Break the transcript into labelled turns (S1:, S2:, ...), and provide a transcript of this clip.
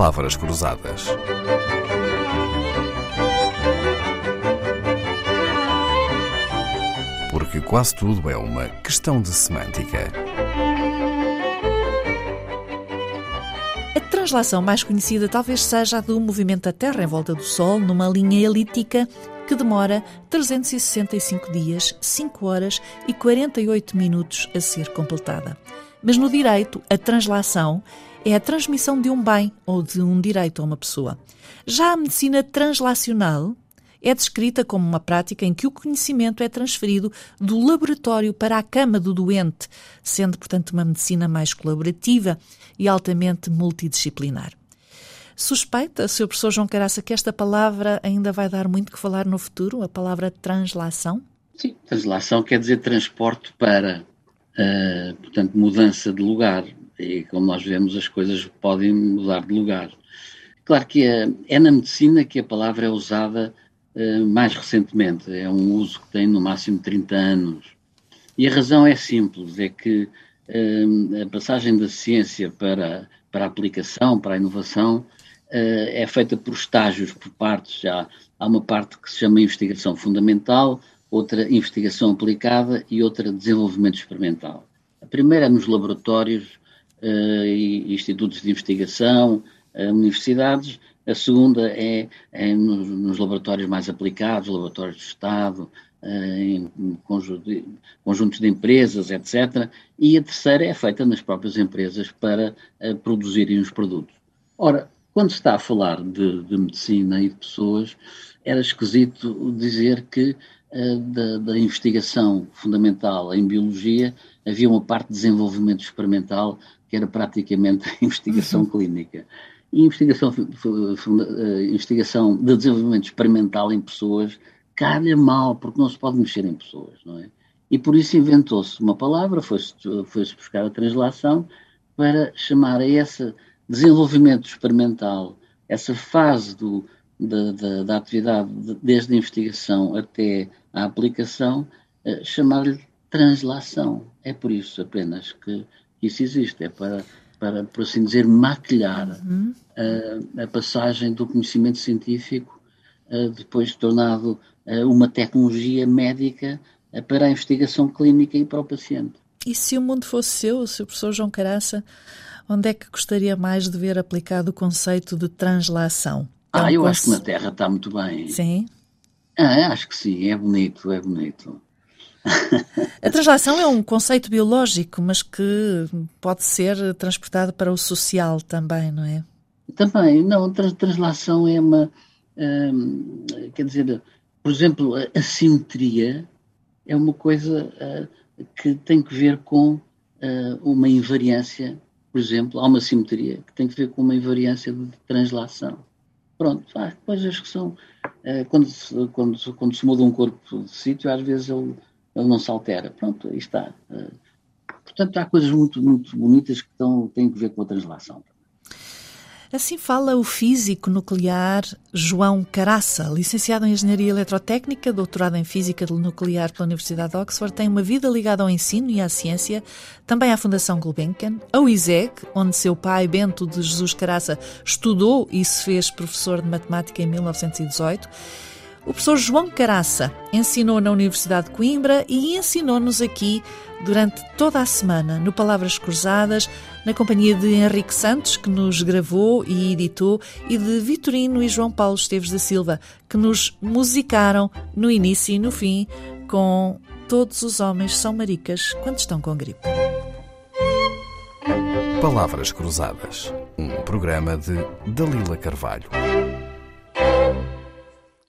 S1: Palavras Cruzadas. Porque quase tudo é uma questão de semântica.
S2: A translação mais conhecida talvez seja a do movimento da Terra em volta do Sol numa linha elíptica que demora 365 dias, 5 horas e 48 minutos a ser completada. Mas no direito, a translação é a transmissão de um bem ou de um direito a uma pessoa. Já a medicina translacional é descrita como uma prática em que o conhecimento é transferido do laboratório para a cama do doente, sendo, portanto, uma medicina mais colaborativa e altamente multidisciplinar. Suspeita, Sr. Professor João Caraça, que esta palavra ainda vai dar muito que falar no futuro, a palavra translação?
S3: Sim, translação quer dizer transporte para, uh, portanto, mudança de lugar. E como nós vemos, as coisas podem mudar de lugar. Claro que é, é na medicina que a palavra é usada uh, mais recentemente. É um uso que tem no máximo 30 anos. E a razão é simples, é que uh, a passagem da ciência para, para a aplicação, para a inovação, é feita por estágios, por partes. Já há uma parte que se chama investigação fundamental, outra investigação aplicada e outra desenvolvimento experimental. A primeira é nos laboratórios uh, e institutos de investigação, uh, universidades. A segunda é, é nos, nos, laboratórios mais aplicados, laboratórios de Estado, uh, em conjuntos de empresas, etc. E a terceira é feita nas próprias empresas para produzirem os produtos. Ora, quando se está a falar de, de medicina e de pessoas, era esquisito dizer que da, da, investigação fundamental em biologia havia uma parte de desenvolvimento experimental que era praticamente a investigação uhum. clínica. E investigação, uh, investigação de desenvolvimento experimental em pessoas calha mal, porque não se pode mexer em pessoas, não é? E por isso inventou-se uma palavra, foi-se foi buscar a translação para chamar a essa desenvolvimento experimental, essa fase do, da, da, da, atividade, desde a investigação até a aplicação, eh, chamar-lhe translação. É por isso apenas que isso existe, é para, para por assim dizer, maquilhar uhum. a, a, passagem do conhecimento científico, eh, depois tornado eh, uma tecnologia médica para a investigação clínica e para o paciente.
S2: E se o mundo fosse seu, se o professor João Caraça Onde é que gostaria mais de ver aplicado o conceito de translação?
S3: Ah, eu acho que na Terra está muito bem.
S2: Sim?
S3: Ah, acho que sim, é bonito, é bonito.
S2: A translação é um conceito biológico, mas que pode ser transportado para o social também, não é?
S3: Também, não, trans translação é uma. Hum, quer dizer, por exemplo, a simetria é uma coisa uh, que tem que ver com uh, uma invariância por exemplo, há uma simetria que tem que ver com uma invariância de translação. Pronto, há coisas que são. Eh, quando, se, quando, quando se muda um corpo de sítio, às vezes ele, ele não se altera. Pronto, aí está. Eh, portanto, há coisas muito, muito bonitas que estão, têm que ver com a translação.
S2: Assim fala o físico nuclear João Caraça, licenciado em Engenharia Eletrotécnica, doutorado em Física Nuclear pela Universidade de Oxford, tem uma vida ligada ao ensino e à ciência, também à Fundação Gulbenkian, ao ISEG, onde seu pai, Bento de Jesus Caraça, estudou e se fez professor de matemática em 1918. O professor João Caraça ensinou na Universidade de Coimbra e ensinou-nos aqui durante toda a semana, no Palavras Cruzadas, na companhia de Henrique Santos, que nos gravou e editou, e de Vitorino e João Paulo Esteves da Silva, que nos musicaram no início e no fim com Todos os Homens São Maricas quando estão com gripe.
S1: Palavras Cruzadas, um programa de Dalila Carvalho.